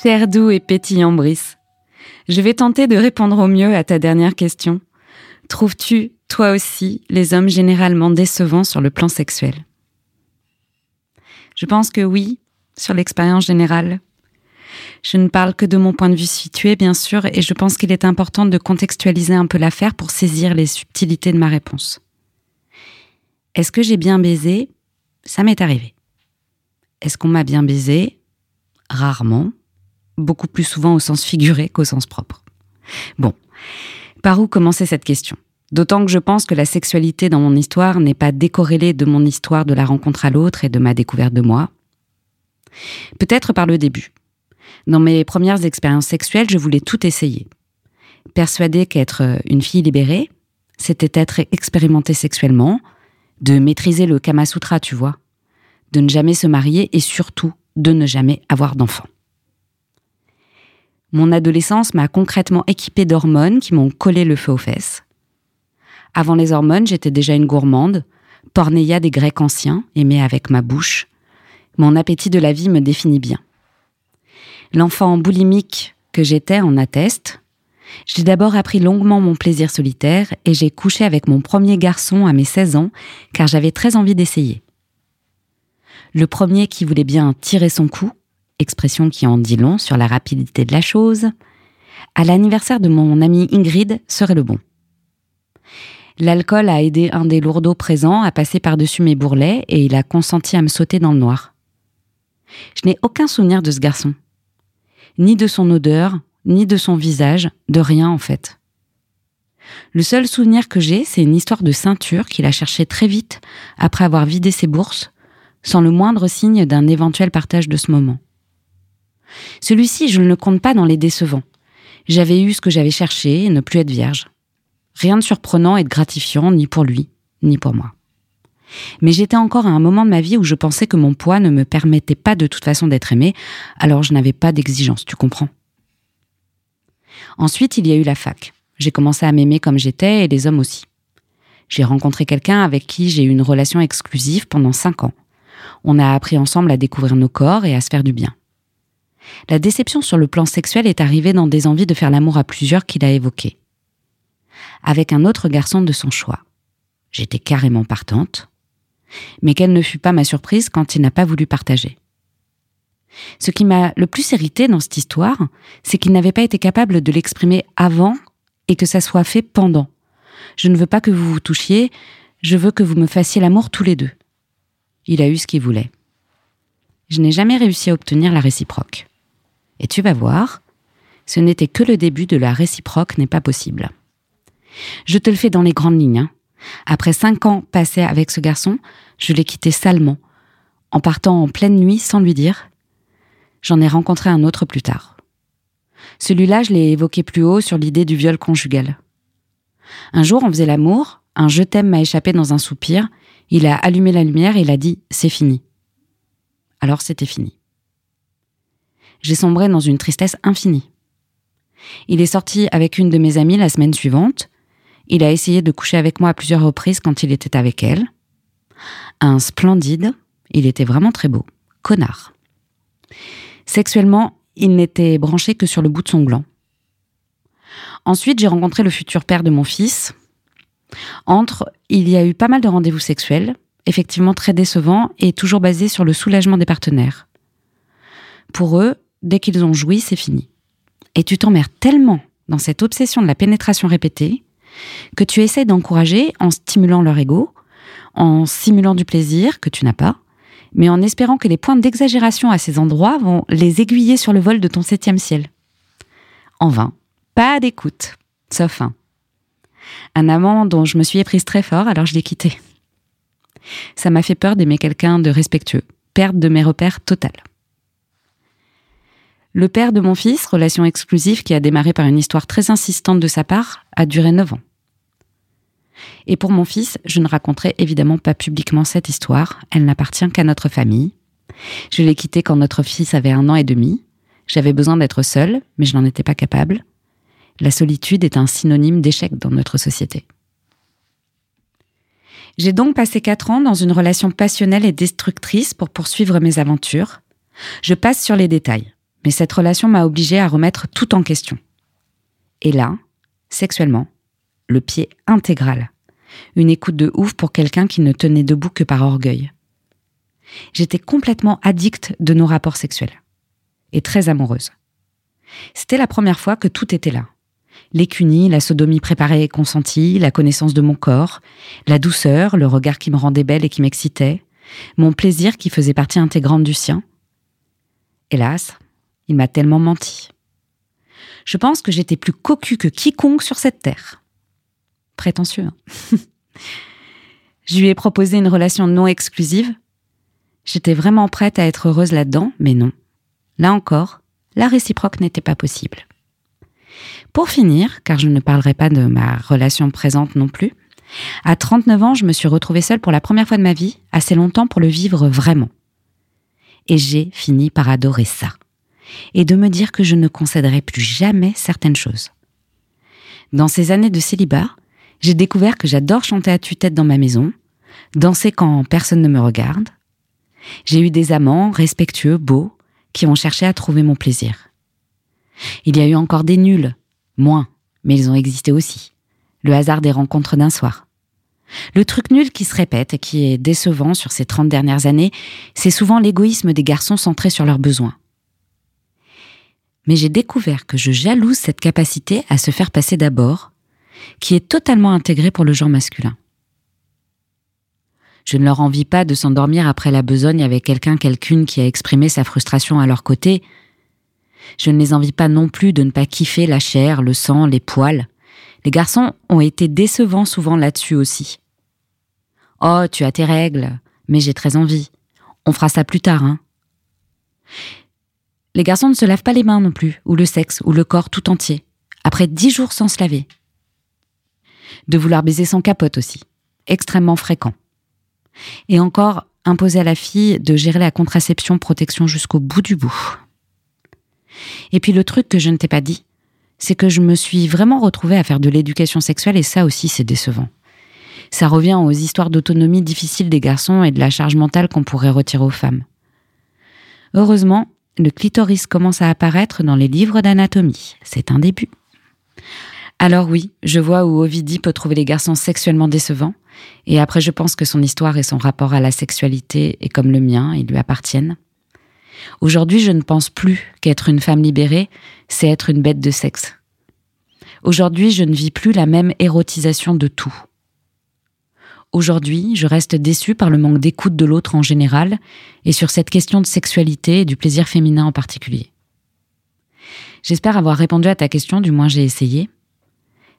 Cher doux et pétillant Brice, je vais tenter de répondre au mieux à ta dernière question. Trouves-tu, toi aussi, les hommes généralement décevants sur le plan sexuel? Je pense que oui, sur l'expérience générale. Je ne parle que de mon point de vue situé, bien sûr, et je pense qu'il est important de contextualiser un peu l'affaire pour saisir les subtilités de ma réponse. Est-ce que j'ai bien baisé? Ça m'est arrivé. Est-ce qu'on m'a bien baisé? Rarement. Beaucoup plus souvent au sens figuré qu'au sens propre. Bon, par où commencer cette question? D'autant que je pense que la sexualité dans mon histoire n'est pas décorrélée de mon histoire de la rencontre à l'autre et de ma découverte de moi. Peut-être par le début. Dans mes premières expériences sexuelles, je voulais tout essayer. Persuadée qu'être une fille libérée, c'était être expérimentée sexuellement, de maîtriser le Kama Sutra, tu vois, de ne jamais se marier et surtout de ne jamais avoir d'enfants. Mon adolescence m'a concrètement équipée d'hormones qui m'ont collé le feu aux fesses. Avant les hormones, j'étais déjà une gourmande, pornéia des Grecs anciens, aimée avec ma bouche. Mon appétit de la vie me définit bien. L'enfant boulimique que j'étais en atteste. J'ai d'abord appris longuement mon plaisir solitaire et j'ai couché avec mon premier garçon à mes 16 ans car j'avais très envie d'essayer. Le premier qui voulait bien tirer son coup, expression qui en dit long sur la rapidité de la chose, à l'anniversaire de mon amie Ingrid serait le bon. L'alcool a aidé un des lourdeaux présents à passer par-dessus mes bourrelets et il a consenti à me sauter dans le noir. Je n'ai aucun souvenir de ce garçon ni de son odeur, ni de son visage, de rien en fait. Le seul souvenir que j'ai, c'est une histoire de ceinture qu'il a cherché très vite après avoir vidé ses bourses, sans le moindre signe d'un éventuel partage de ce moment. Celui-ci, je ne le compte pas dans les décevants. J'avais eu ce que j'avais cherché ne plus être vierge. Rien de surprenant et de gratifiant, ni pour lui, ni pour moi. Mais j'étais encore à un moment de ma vie où je pensais que mon poids ne me permettait pas de toute façon d'être aimé, alors je n'avais pas d'exigence, tu comprends. Ensuite, il y a eu la fac. J'ai commencé à m'aimer comme j'étais et les hommes aussi. J'ai rencontré quelqu'un avec qui j'ai eu une relation exclusive pendant cinq ans. On a appris ensemble à découvrir nos corps et à se faire du bien. La déception sur le plan sexuel est arrivée dans des envies de faire l'amour à plusieurs qu'il a évoquées. Avec un autre garçon de son choix. J'étais carrément partante mais quelle ne fut pas ma surprise quand il n'a pas voulu partager. Ce qui m'a le plus irrité dans cette histoire, c'est qu'il n'avait pas été capable de l'exprimer avant et que ça soit fait pendant. Je ne veux pas que vous vous touchiez, je veux que vous me fassiez l'amour tous les deux. Il a eu ce qu'il voulait. Je n'ai jamais réussi à obtenir la réciproque. Et tu vas voir, ce n'était que le début de la réciproque n'est pas possible. Je te le fais dans les grandes lignes. Hein. Après cinq ans passés avec ce garçon, je l'ai quitté salement, en partant en pleine nuit sans lui dire. J'en ai rencontré un autre plus tard. Celui-là, je l'ai évoqué plus haut sur l'idée du viol conjugal. Un jour, on faisait l'amour, un je t'aime m'a échappé dans un soupir, il a allumé la lumière et il a dit c'est fini. Alors c'était fini. J'ai sombré dans une tristesse infinie. Il est sorti avec une de mes amies la semaine suivante, il a essayé de coucher avec moi à plusieurs reprises quand il était avec elle. Un splendide, il était vraiment très beau. Connard. Sexuellement, il n'était branché que sur le bout de son gland. Ensuite, j'ai rencontré le futur père de mon fils. Entre, il y a eu pas mal de rendez-vous sexuels, effectivement très décevants et toujours basés sur le soulagement des partenaires. Pour eux, dès qu'ils ont joui, c'est fini. Et tu t'emmerdes tellement dans cette obsession de la pénétration répétée que tu essaies d'encourager en stimulant leur ego, en simulant du plaisir que tu n'as pas, mais en espérant que les points d'exagération à ces endroits vont les aiguiller sur le vol de ton septième ciel. En vain, pas d'écoute, sauf un. Un amant dont je me suis éprise très fort, alors je l'ai quitté. Ça m'a fait peur d'aimer quelqu'un de respectueux, perte de mes repères totales. Le père de mon fils, relation exclusive qui a démarré par une histoire très insistante de sa part, a duré neuf ans. Et pour mon fils, je ne raconterai évidemment pas publiquement cette histoire, elle n'appartient qu'à notre famille. Je l'ai quitté quand notre fils avait un an et demi. J'avais besoin d'être seule, mais je n'en étais pas capable. La solitude est un synonyme d'échec dans notre société. J'ai donc passé quatre ans dans une relation passionnelle et destructrice pour poursuivre mes aventures. Je passe sur les détails Mais cette relation m'a obligée à remettre tout en question. Et là, sexuellement, le pied intégral. Une écoute de ouf pour quelqu'un qui ne tenait debout que par orgueil. J'étais complètement addicte de nos rapports sexuels. Et très amoureuse. C'était la première fois que tout était là. L'écunie, la sodomie préparée et consentie, la connaissance de mon corps, la douceur, le regard qui me rendait belle et qui m'excitait, mon plaisir qui faisait partie intégrante du sien. Hélas, m'a tellement menti. Je pense que j'étais plus cocu que quiconque sur cette terre. Prétentieux. Hein Je lui ai proposé une relation non exclusive. J'étais vraiment prête à être heureuse là-dedans, mais non. Là encore, la réciproque n'était pas possible. Pour finir, car je ne parlerai pas de ma relation présente non plus, à 39 ans, je me suis retrouvée seule pour la première fois de ma vie, assez longtemps pour le vivre vraiment. Et j'ai fini par adorer ça. Et de me dire que je ne concéderai plus jamais certaines choses. Dans ces années de célibat, j'ai découvert que j'adore chanter à tue-tête dans ma maison, danser quand personne ne me regarde. J'ai eu des amants respectueux, beaux, qui ont cherché à trouver mon plaisir. Il y a eu encore des nuls, moins, mais ils ont existé aussi. Le hasard des rencontres d'un soir. Le truc nul qui se répète et qui est décevant sur ces trente dernières années, c'est souvent l'égoïsme des garçons centrés sur leurs besoins. Mais j'ai découvert que je jalouse cette capacité à se faire passer d'abord, qui est totalement intégrée pour le genre masculin. Je ne leur envie pas de s'endormir après la besogne avec quelqu'un quelqu'une qui a exprimé sa frustration à leur côté. Je ne les envie pas non plus de ne pas kiffer la chair, le sang, les poils. Les garçons ont été décevants souvent là-dessus aussi. Oh, tu as tes règles, mais j'ai très envie. On fera ça plus tard, hein. Les garçons ne se lavent pas les mains non plus, ou le sexe, ou le corps tout entier, après dix jours sans se laver. De vouloir baiser sans capote aussi, extrêmement fréquent. Et encore, imposer à la fille de gérer la contraception protection jusqu'au bout du bout. Et puis le truc que je ne t'ai pas dit, c'est que je me suis vraiment retrouvée à faire de l'éducation sexuelle et ça aussi c'est décevant. Ça revient aux histoires d'autonomie difficiles des garçons et de la charge mentale qu'on pourrait retirer aux femmes. Heureusement, le clitoris commence à apparaître dans les livres d'anatomie. C'est un début. Alors oui, je vois où Ovidie peut trouver les garçons sexuellement décevants, et après je pense que son histoire et son rapport à la sexualité est comme le mien, ils lui appartiennent. Aujourd'hui, je ne pense plus qu'être une femme libérée, c'est être une bête de sexe. Aujourd'hui, je ne vis plus la même érotisation de tout. Aujourd'hui, je reste déçue par le manque d'écoute de l'autre en général et sur cette question de sexualité et du plaisir féminin en particulier. J'espère avoir répondu à ta question, du moins j'ai essayé.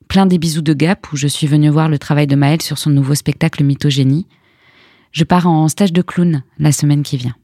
Plein des bisous de Gap où je suis venue voir le travail de Maëlle sur son nouveau spectacle Mythogénie. Je pars en stage de clown la semaine qui vient.